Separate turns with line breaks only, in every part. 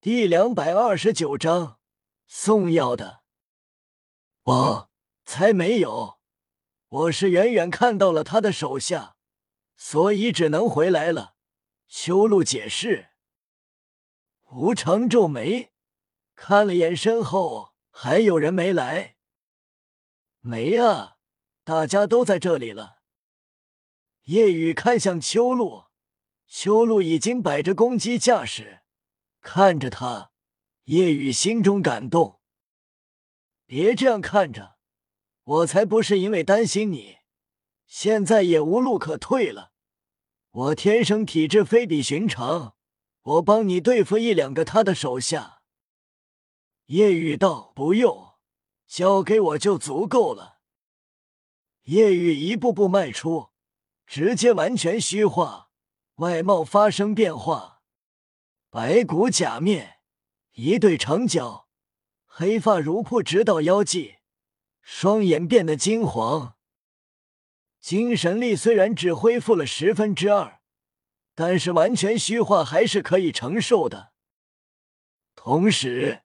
第两百二十九章送药的。我才没有，我是远远看到了他的手下，所以只能回来了。修路解释。吴成皱眉，看了眼身后，还有人没来。没啊，大家都在这里了。叶雨看向秋露，秋露已经摆着攻击架势，看着他，叶雨心中感动。别这样看着，我才不是因为担心你，现在也无路可退了。我天生体质非比寻常，我帮你对付一两个他的手下。叶雨道：“不用，交给我就足够了。”叶雨一步步迈出，直接完全虚化，外貌发生变化，白骨假面，一对长角，黑发如瀑直到腰际，双眼变得金黄。精神力虽然只恢复了十分之二，但是完全虚化还是可以承受的。同时，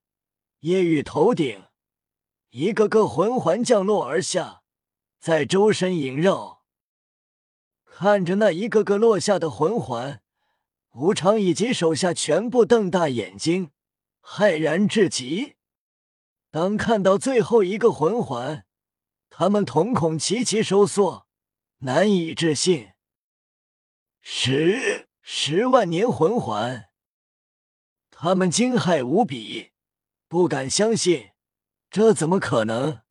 夜雨头顶一个个魂环降落而下，在周身萦绕。看着那一个个落下的魂环，无常以及手下全部瞪大眼睛，骇然至极。当看到最后一个魂环，他们瞳孔齐齐收缩。难以置信，十十万年魂环，他们惊骇无比，不敢相信，这怎么可能？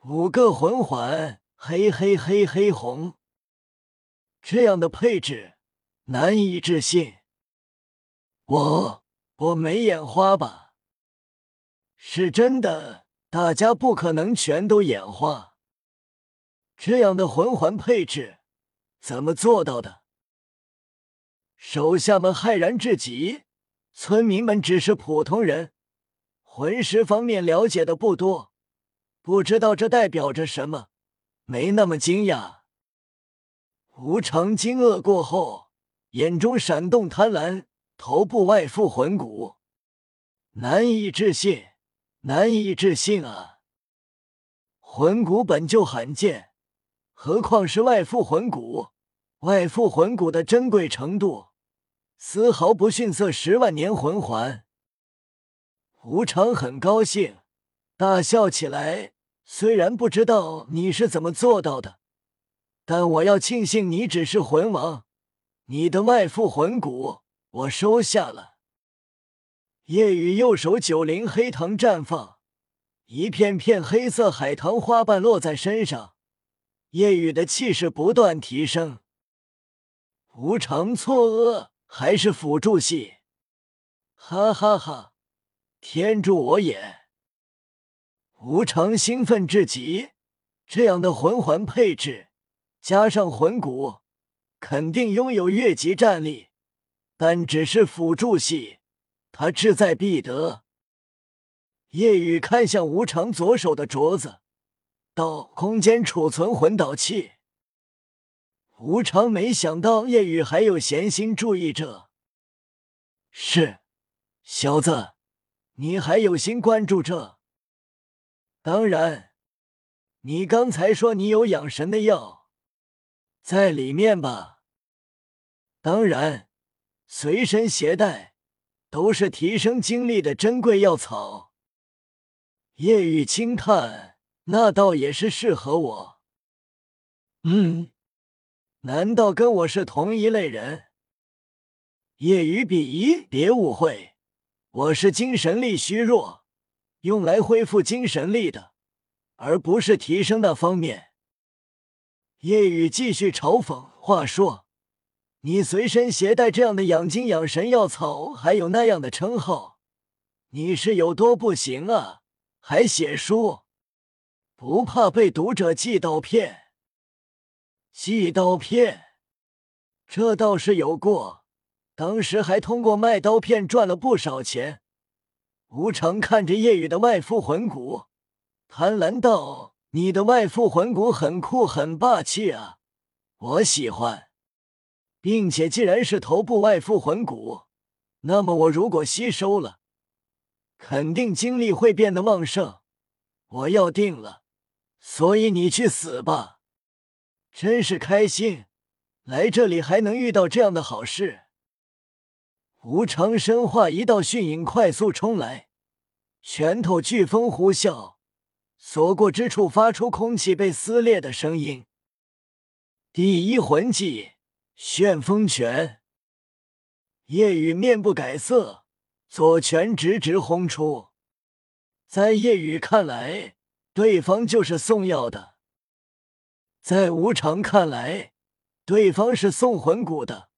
五个魂环，黑黑黑黑红，这样的配置，难以置信。我我没眼花吧？是真的，大家不可能全都眼花。这样的魂环配置，怎么做到的？手下们骇然至极。村民们只是普通人，魂师方面了解的不多，不知道这代表着什么，没那么惊讶。无常惊愕过后，眼中闪动贪婪，头部外附魂骨，难以置信，难以置信啊！魂骨本就罕见。何况是外附魂骨，外附魂骨的珍贵程度丝毫不逊色十万年魂环。无常很高兴，大笑起来。虽然不知道你是怎么做到的，但我要庆幸你只是魂王。你的外附魂骨我收下了。夜雨右手九灵黑藤绽放，一片片黑色海棠花瓣落在身上。夜雨的气势不断提升，无常错愕，还是辅助系？哈哈哈！天助我也！无常兴奋至极，这样的魂环配置加上魂骨，肯定拥有越级战力。但只是辅助系，他志在必得。夜雨看向无常左手的镯子。到空间储存魂导器。无常没想到叶雨还有闲心注意这。是，小子，你还有心关注这？当然，你刚才说你有养神的药，在里面吧？当然，随身携带，都是提升精力的珍贵药草。夜雨轻叹。那倒也是适合我。嗯，难道跟我是同一类人？夜雨鄙夷，别误会，我是精神力虚弱，用来恢复精神力的，而不是提升那方面。夜雨继续嘲讽：“话说，你随身携带这样的养精养神药草，还有那样的称号，你是有多不行啊？还写书？”不怕被读者寄刀片？寄刀片，这倒是有过，当时还通过卖刀片赚了不少钱。无常看着夜雨的外附魂骨，贪婪道：“你的外附魂骨很酷，很霸气啊，我喜欢。并且既然是头部外附魂骨，那么我如果吸收了，肯定精力会变得旺盛。我要定了，所以你去死吧！真是开心，来这里还能遇到这样的好事。无常生化一道迅影，快速冲来，拳头飓风呼啸，所过之处发出空气被撕裂的声音。第一魂技旋风拳，夜雨面不改色，左拳直直轰出。在夜雨看来，对方就是送药的；在无常看来，对方是送魂骨的。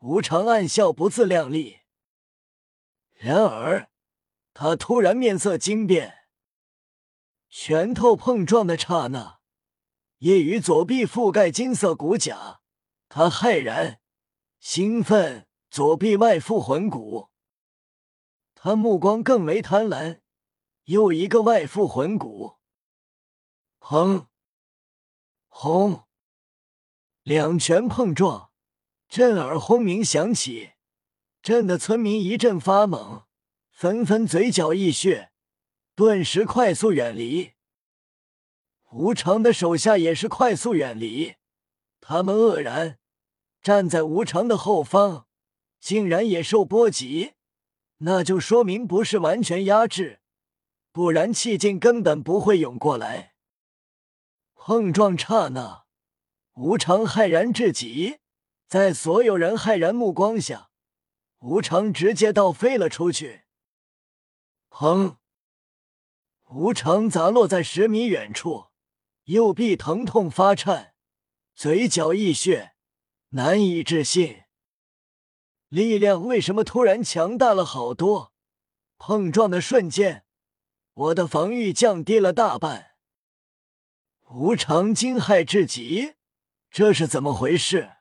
无常暗笑，不自量力。然而，他突然面色惊变，拳头碰撞的刹那，夜雨左臂覆盖金色骨甲，他骇然、兴奋，左臂外附魂骨，他目光更为贪婪，又一个外附魂骨，砰！轰！两拳碰撞。震耳轰鸣响起，震得村民一阵发懵，纷纷嘴角溢血，顿时快速远离。无常的手下也是快速远离，他们愕然，站在无常的后方，竟然也受波及，那就说明不是完全压制，不然气劲根本不会涌过来。碰撞刹那，无常骇然至极。在所有人骇然目光下，无常直接倒飞了出去。砰！无常砸落在十米远处，右臂疼痛发颤，嘴角溢血，难以置信。力量为什么突然强大了好多？碰撞的瞬间，我的防御降低了大半。无常惊骇至极，这是怎么回事？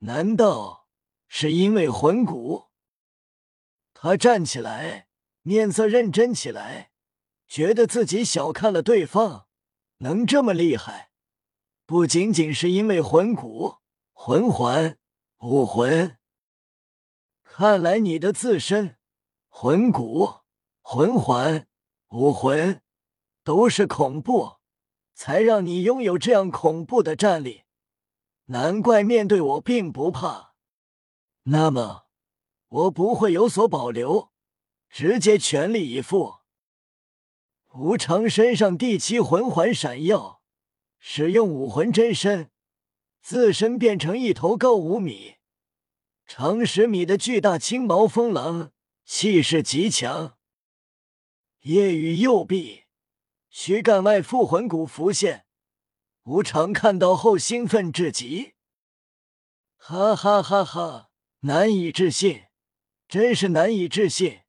难道是因为魂骨？他站起来，面色认真起来，觉得自己小看了对方，能这么厉害，不仅仅是因为魂骨、魂环、武魂。看来你的自身魂骨、魂环、武魂都是恐怖，才让你拥有这样恐怖的战力。难怪面对我并不怕，那么我不会有所保留，直接全力以赴。无常身上第七魂环闪耀，使用武魂真身，自身变成一头高五米、长十米的巨大青毛风狼，气势极强。夜雨右臂躯干外附魂骨浮现。无常看到后兴奋至极，哈哈哈哈！难以置信，真是难以置信！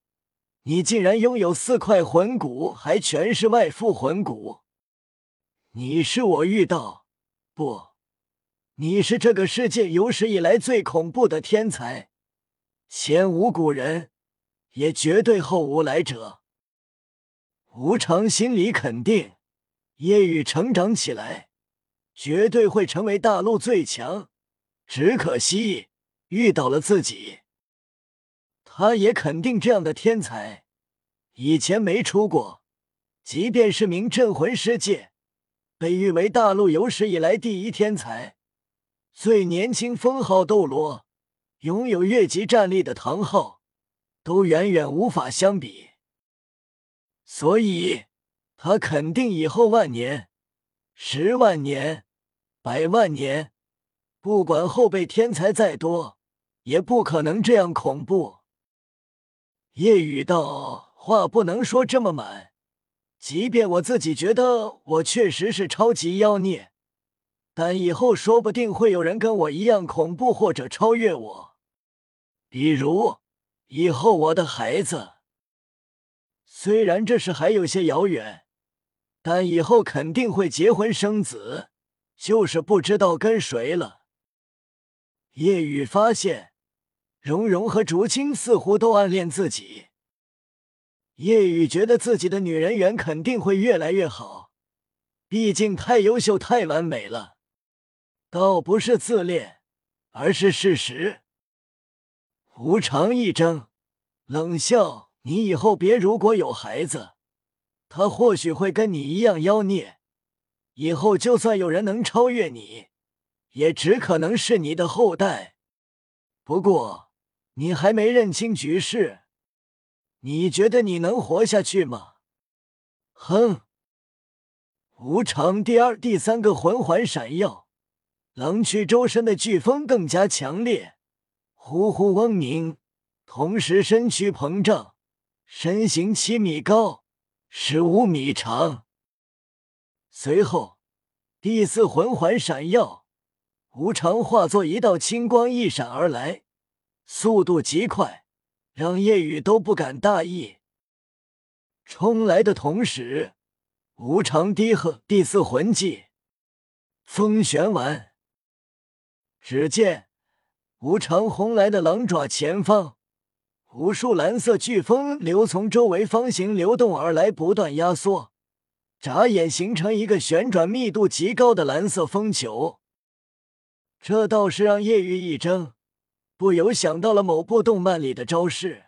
你竟然拥有四块魂骨，还全是外附魂骨！你是我遇到不？你是这个世界有史以来最恐怖的天才，前无古人，也绝对后无来者。无常心里肯定，夜雨成长起来。绝对会成为大陆最强，只可惜遇到了自己。他也肯定这样的天才以前没出过，即便是名镇魂师界被誉为大陆有史以来第一天才、最年轻封号斗罗、拥有越级战力的唐昊，都远远无法相比。所以，他肯定以后万年、十万年。百万年，不管后辈天才再多，也不可能这样恐怖。夜雨道话不能说这么满，即便我自己觉得我确实是超级妖孽，但以后说不定会有人跟我一样恐怖或者超越我。比如以后我的孩子，虽然这事还有些遥远，但以后肯定会结婚生子。就是不知道跟谁了。夜雨发现，蓉蓉和竹青似乎都暗恋自己。夜雨觉得自己的女人缘肯定会越来越好，毕竟太优秀、太完美了。倒不是自恋，而是事实。无常一怔，冷笑：“你以后别如果有孩子，他或许会跟你一样妖孽。以后就算有人能超越你，也只可能是你的后代。不过你还没认清局势，你觉得你能活下去吗？”哼！无常第二、第三个魂环闪耀，狼躯周身的飓风更加强烈，呼呼嗡鸣。同时，身躯膨胀，身形七米高，十五米长。随后，第四魂环闪耀，无常化作一道青光一闪而来，速度极快，让夜雨都不敢大意。冲来的同时，无常低喝第四魂技“风旋丸”，只见无常轰来的狼爪前方。无数蓝色飓风流从周围方形流动而来，不断压缩，眨眼形成一个旋转密度极高的蓝色风球。这倒是让叶玉一怔，不由想到了某部动漫里的招式。